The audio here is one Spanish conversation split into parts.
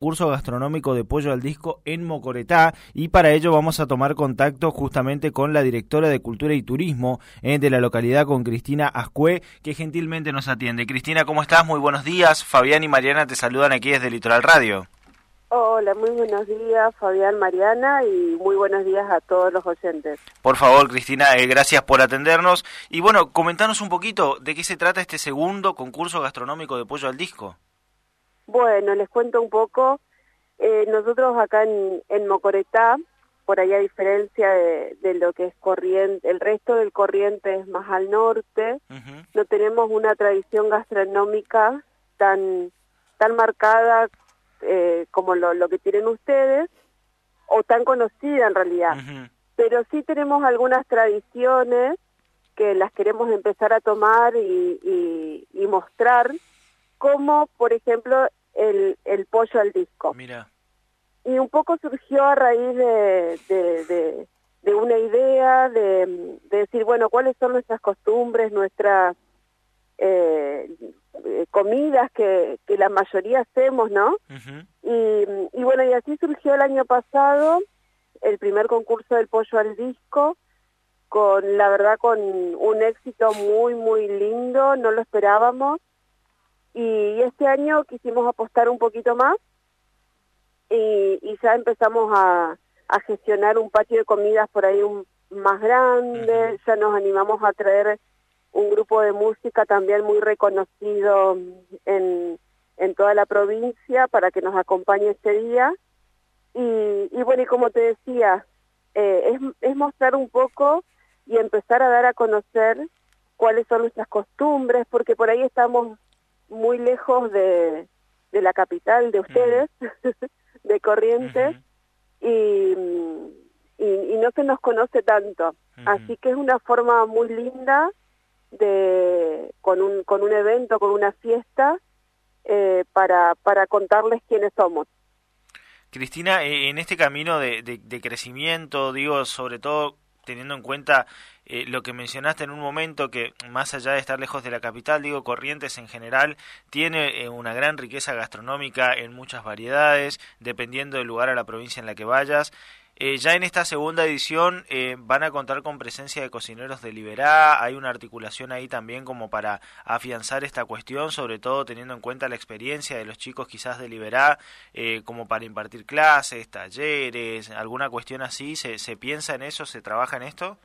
curso gastronómico de pollo al disco en Mocoretá y para ello vamos a tomar contacto justamente con la directora de Cultura y Turismo eh, de la localidad, con Cristina Ascue, que gentilmente nos atiende. Cristina, ¿cómo estás? Muy buenos días. Fabián y Mariana te saludan aquí desde Litoral Radio. Hola, muy buenos días, Fabián, Mariana, y muy buenos días a todos los oyentes. Por favor, Cristina, eh, gracias por atendernos. Y bueno, comentanos un poquito de qué se trata este segundo concurso gastronómico de pollo al disco. Bueno, les cuento un poco. Eh, nosotros acá en, en, Mocoretá, por ahí a diferencia de, lo que es corriente, el resto del corriente es más al norte, no tenemos una tradición gastronómica tan, tan marcada eh, como lo, que tienen ustedes, o tan conocida en realidad. Pero sí tenemos algunas tradiciones que las queremos empezar a tomar y, y mostrar, como por ejemplo el, el pollo al disco. Mira. Y un poco surgió a raíz de, de, una idea de, decir, bueno, cuáles son nuestras costumbres, nuestras eh, comidas que, que la mayoría hacemos, ¿no? y, y bueno, y así surgió el año pasado el primer concurso del pollo al disco, con la verdad con un éxito muy, muy lindo, no lo esperábamos y este año quisimos apostar un poquito más y, ya empezamos a, gestionar un patio de comidas por ahí un, más grande, ya nos animamos a traer un grupo de música también muy reconocido en, en toda la provincia para que nos acompañe este día. Y, y bueno, y como te decía, eh, es, es mostrar un poco y empezar a dar a conocer cuáles son nuestras costumbres, porque por ahí estamos muy lejos de, de la capital de ustedes, de Corrientes, y, y, no se nos conoce tanto. Así que es una forma muy linda de con un, con un evento, con una fiesta, eh, para, para contarles quiénes somos. Cristina, eh, en este camino de, de crecimiento, digo, sobre todo teniendo en cuenta eh, lo que mencionaste en un momento, que más allá de estar lejos de la capital, digo, Corrientes en general tiene eh, una gran riqueza gastronómica en muchas variedades, dependiendo del lugar a la provincia en la que vayas. Eh, ya en esta segunda edición van a contar con presencia de cocineros de Liberá, hay una articulación ahí también como para afianzar esta cuestión, sobre todo teniendo en cuenta la experiencia de los chicos quizás de Liberá, como para impartir clases, talleres, alguna cuestión así, ¿se, ¿se piensa en eso, se trabaja en esto?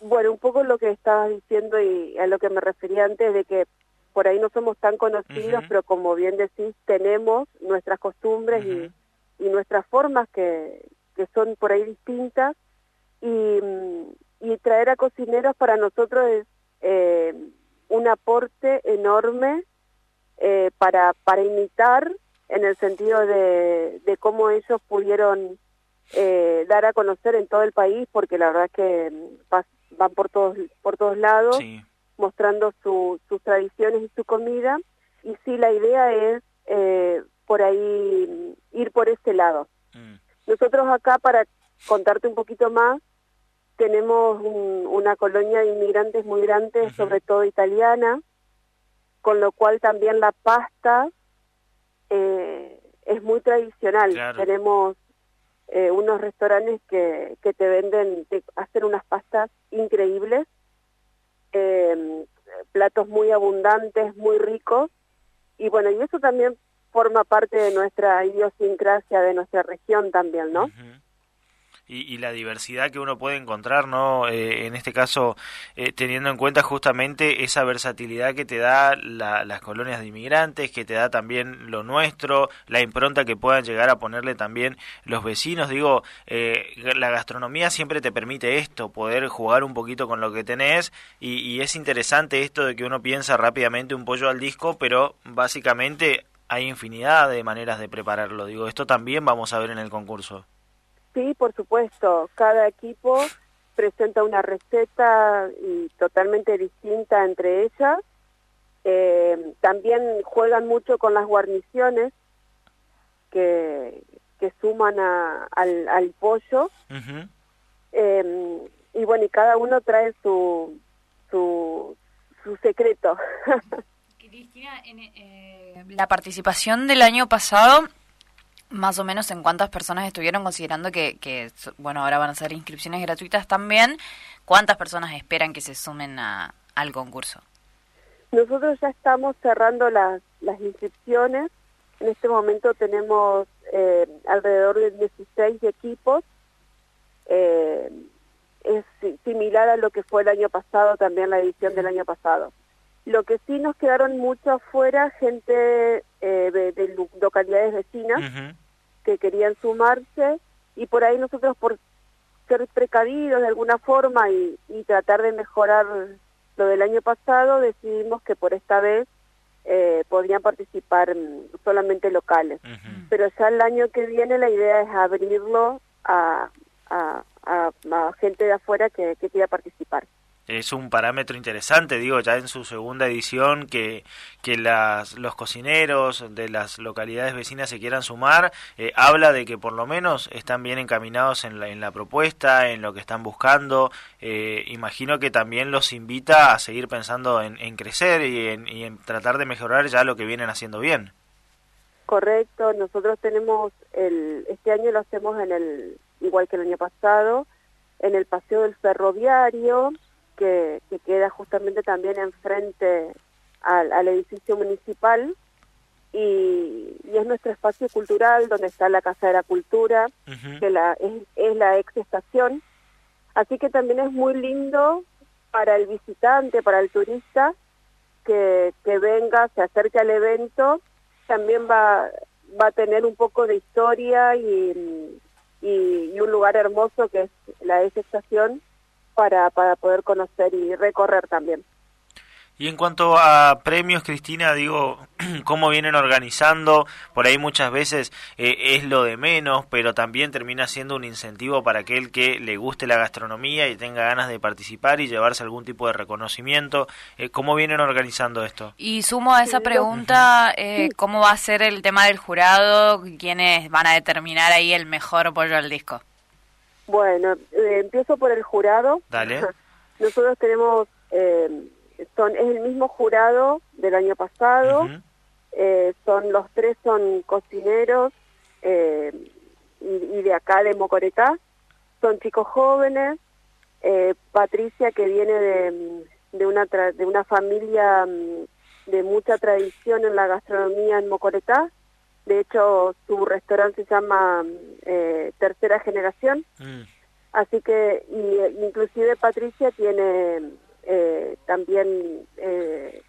Bueno, un poco lo que estabas diciendo y a lo que me refería antes de que por ahí no somos tan conocidos, pero como bien decís, tenemos nuestras costumbres y, y, nuestras formas que, que son por ahí distintas y, y traer a cocineros para nosotros es eh, un aporte enorme eh, para, para imitar en el sentido de, de cómo ellos pudieron eh, dar a conocer en todo el país, porque la verdad es que van por todos por todos lados mostrando sus tradiciones y su comida. Y sí la idea es eh, por ahí ir por ese lado. Mm. Nosotros acá para contarte un poquito más tenemos una colonia de inmigrantes muy grande sobre todo italiana con lo cual también la pasta eh, es muy tradicional. Tenemos eh, unos restaurantes que, que te venden, te hacen unas pastas increíbles, eh, platos muy abundantes, muy ricos, y bueno, y eso también forma parte de nuestra idiosincrasia, de nuestra región también, ¿no? y, la diversidad que uno puede encontrar, ¿no? Eh, en este caso, eh, teniendo en cuenta justamente esa versatilidad que te da las colonias de inmigrantes, que te da también lo nuestro, la impronta que puedan llegar a ponerle también los vecinos. Digo, eh, la gastronomía siempre te permite esto, poder jugar un poquito con lo que tenés y, y es interesante esto de que uno piensa rápidamente un pollo al disco, pero básicamente hay infinidad de maneras de prepararlo. Digo, esto también vamos a ver en el concurso. Sí, por supuesto. Cada equipo presenta una receta y totalmente distinta entre ellas. Eh, también juegan mucho con las guarniciones que, que suman a, al, al, pollo. Em, y bueno, y cada uno trae su, su, su secreto. Cristina, en, eh, la participación del año pasado Más o menos en cuántas personas estuvieron considerando que, bueno, ahora van a ser inscripciones gratuitas también. ¿Cuántas personas esperan que se sumen a, al concurso? Nosotros ya estamos cerrando las, las inscripciones. En este momento tenemos eh, alrededor de 16 equipos. Eh, es similar a lo que fue el año pasado, también la edición del año pasado. Lo que sí nos quedaron mucho afuera, gente eh, de, localidades vecinas que querían sumarse y por ahí nosotros por ser precavidos de alguna forma y, tratar de mejorar lo del año pasado, decidimos que por esta vez eh, podrían participar solamente locales. Pero ya el año que viene la idea es abrirlo a, a, gente de afuera que, que quiera participar es un parámetro interesante, digo, ya en su segunda edición, que, que las, los cocineros de las localidades vecinas se quieran sumar, eh, habla de que por lo menos están bien encaminados en la, en la propuesta, en lo que están buscando. Eh, imagino que también los invita a seguir pensando en, en crecer y en, y en tratar de mejorar ya lo que vienen haciendo bien. Correcto, nosotros tenemos, el, este año lo hacemos en el, igual que el año pasado, en el Paseo del Ferroviario, que, queda justamente también enfrente al, al edificio municipal. Y, es nuestro espacio cultural donde está la Casa de la Cultura, que la, es, es la ex estación. Así que también es muy lindo para el visitante, para el turista, que, que venga, se acerque al evento, también va, va a tener un poco de historia y, y, y un lugar hermoso que es la ex estación, para, para poder conocer y recorrer también. Y en cuanto a premios, Cristina, digo, cómo vienen organizando, por ahí muchas veces eh, es lo de menos, pero también termina siendo un incentivo para aquel que le guste la gastronomía y tenga ganas de participar y llevarse algún tipo de reconocimiento. Eh, ¿Cómo vienen organizando esto? Y sumo a esa pregunta, eh, ¿cómo va a ser el tema del jurado? ¿Quiénes van a determinar ahí el mejor pollo al disco? Bueno, eh, empiezo por el jurado. Dale. Nosotros tenemos, eh, son, es el mismo jurado del año pasado, eh, son los tres son cocineros y, y, de acá de Mocoretá, son chicos jóvenes, Patricia que viene de, de, una, de una familia mm, de mucha tradición en la gastronomía en Mocoretá, de hecho, su restaurante se llama eh, Tercera Generación. Mm. Así que, y, inclusive Patricia tiene eh, también eh,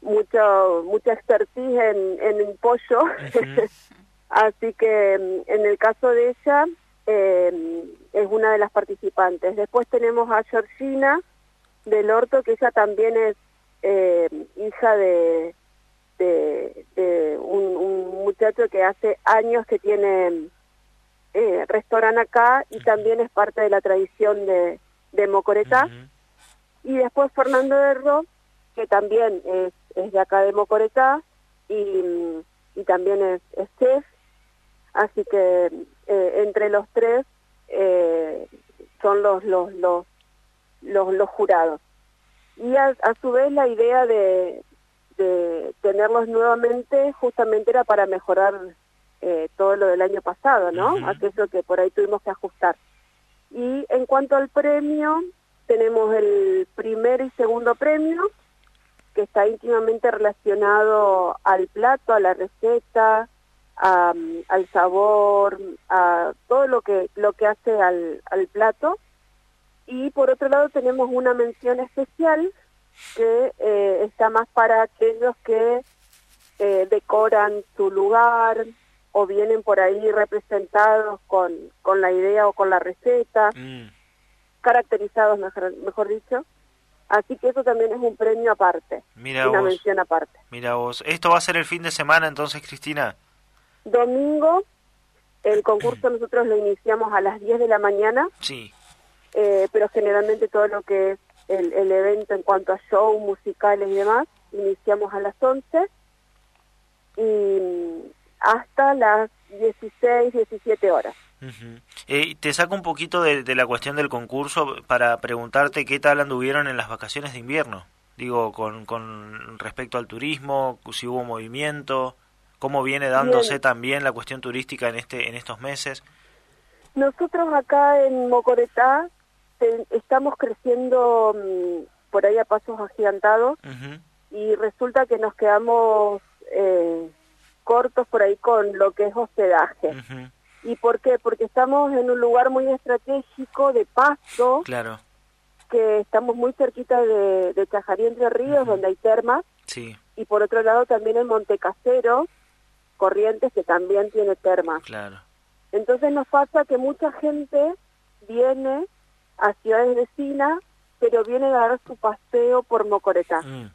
mucho, mucha expertise en, en pollo. Así que en el caso de ella, es una de las participantes. Después tenemos a Georgina del Orto, que ella también es hija de de, un, muchacho que hace años que tiene eh, restaurante acá y también es parte de la tradición de, de Mocoretá. Y después Fernando Derro, que también es, es de acá de Mocoretá y, y también es, es chef. Así que eh, entre los tres eh, son los, los, los, los, los jurados. Y a, a, su vez la idea de, de tenerlos nuevamente justamente era para mejorar eh, todo lo del año pasado, ¿no? Aquello que por ahí tuvimos que ajustar. Y en cuanto al premio, tenemos el primer y segundo premio, que está íntimamente relacionado al plato, a la receta, al sabor, a todo lo que, lo que hace al, al plato. Y por otro lado tenemos una mención especial que eh, está más para aquellos que eh, decoran su lugar o vienen por ahí representados con, con la idea o con la receta, mm. caracterizados mejor, mejor dicho. Así que eso también es un premio aparte, una mención aparte. Mira vos, ¿esto va a ser el fin de semana entonces, Cristina? Domingo, el concurso nosotros lo iniciamos a las 10 de la mañana. Sí. Eh, pero generalmente todo lo que es el, el, evento en cuanto a show, musicales y demás, iniciamos a las 11 y hasta las 16, 17 horas. eh, te saco un poquito de, de, la cuestión del concurso para preguntarte qué tal anduvieron en las vacaciones de invierno. Digo, con, con respecto al turismo, si hubo movimiento, ¿Cómo viene dándose también la cuestión turística en, este, en estos meses? Nosotros acá en Mocoretá estamos creciendo mm, por ahí a pasos agigantados y resulta que nos quedamos eh, cortos por ahí con lo que es hospedaje. ¿Y por qué? Porque estamos en un lugar muy estratégico de paso. Claro. Que estamos muy cerquita de, de Chajarí Entre Ríos, donde hay termas. Sí. Y por otro lado también en Montecasero, Corrientes, que también tiene termas. Claro. Entonces nos pasa que mucha gente viene a ciudades vecinas, pero viene a dar su paseo por Mocoretá. Mm.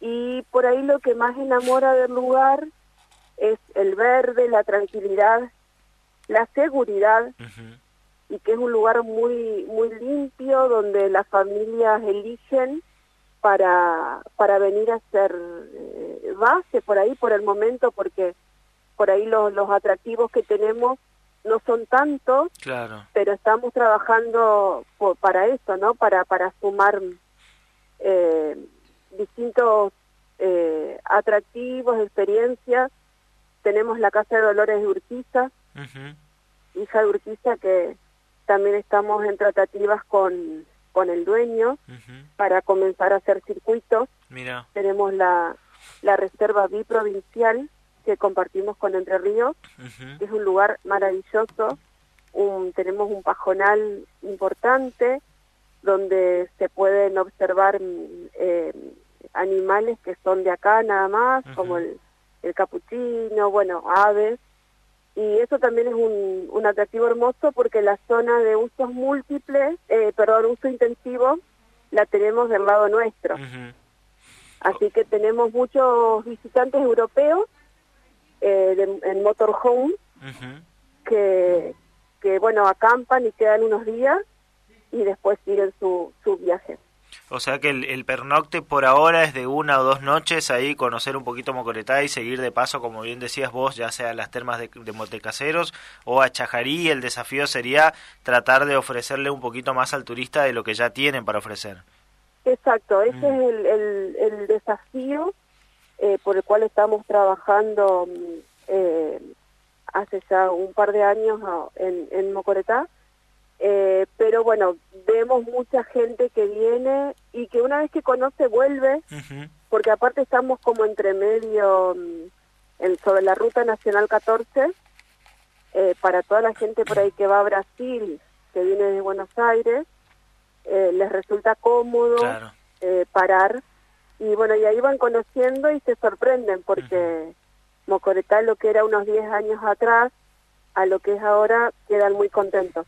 Y por ahí lo que más enamora del lugar es el verde, la tranquilidad, la seguridad, y que es un lugar muy, muy limpio donde las familias eligen para, para venir a hacer eh, base por ahí por el momento, porque por ahí los, los atractivos que tenemos no son tantos, claro. pero estamos trabajando para eso, ¿no? Para, para sumar eh, distintos eh, atractivos, experiencias. Tenemos la Casa de Dolores de Urquiza, hija de Urquiza, que también estamos en tratativas con, con el dueño para comenzar a hacer circuitos. Mira. Tenemos la, la reserva biprovincial que compartimos con Entre Ríos, que es un lugar maravilloso. Un, tenemos un pajonal importante donde se pueden observar eh, animales que son de acá nada más, como el, el, capuchino, bueno, aves. Y eso también es un, un atractivo hermoso porque la zona de usos múltiples, eh, perdón, uso intensivo, la tenemos del lado nuestro. Así que tenemos muchos visitantes europeos eh, en motorhome que, que, bueno, acampan y quedan unos días y después siguen su, su viaje. O sea que el, pernocte por ahora es de una o dos noches ahí, conocer un poquito Mocoretá y seguir de paso, como bien decías vos, ya sea a las termas de, de Montecaseros o a Chajarí. El desafío sería tratar de ofrecerle un poquito más al turista de lo que ya tienen para ofrecer. Exacto, ese mm. es el, el, el desafío eh, por el cual estamos trabajando mm, eh, hace ya un par de años en, en Mocoretá. Eh, pero bueno, vemos mucha gente que viene y que una vez que conoce vuelve, porque aparte estamos como entre medio mm, en, sobre la Ruta Nacional 14, para toda la gente por ahí que va a Brasil, que viene de Buenos Aires, les resulta cómodo parar y bueno, y ahí van conociendo y se sorprenden porque Mocoretá, lo que era unos 10 años atrás, a lo que es ahora, quedan muy contentos.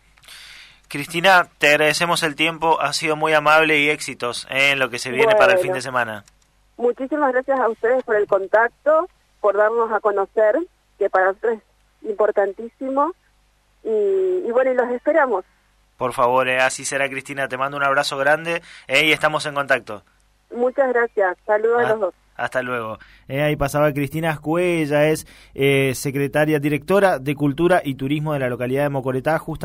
Cristina, te agradecemos el tiempo, ha sido muy amable y éxitos en lo que se viene para el fin de semana. Muchísimas gracias a ustedes por el contacto, por darnos a conocer, que para nosotros es importantísimo. Y, bueno, y los esperamos. Por favor, eh, así será Cristina, te mando un abrazo grande eh, y estamos en contacto. Muchas gracias. Saludos a ah, los dos. Hasta luego. Eh, ahí pasaba Cristina Ascue, ella es eh, secretaria, directora de Cultura y Turismo de la localidad de Mocoretá. Justa